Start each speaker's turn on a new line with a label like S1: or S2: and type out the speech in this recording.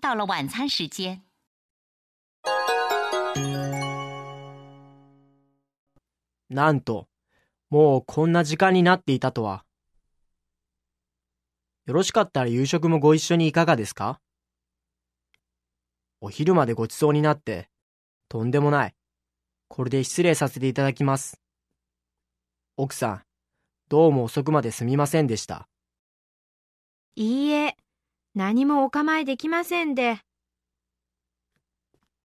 S1: 到了晚餐时间。
S2: なんと、もうこんな時間になっていたとは。よろしかったら夕食もご一緒にいかがですか？お昼までごちそうになって、とんでもない。これで失礼させていただきます。奥さん、どうも遅くまですみませんでした。
S3: いいえ、何もお構いできませんで。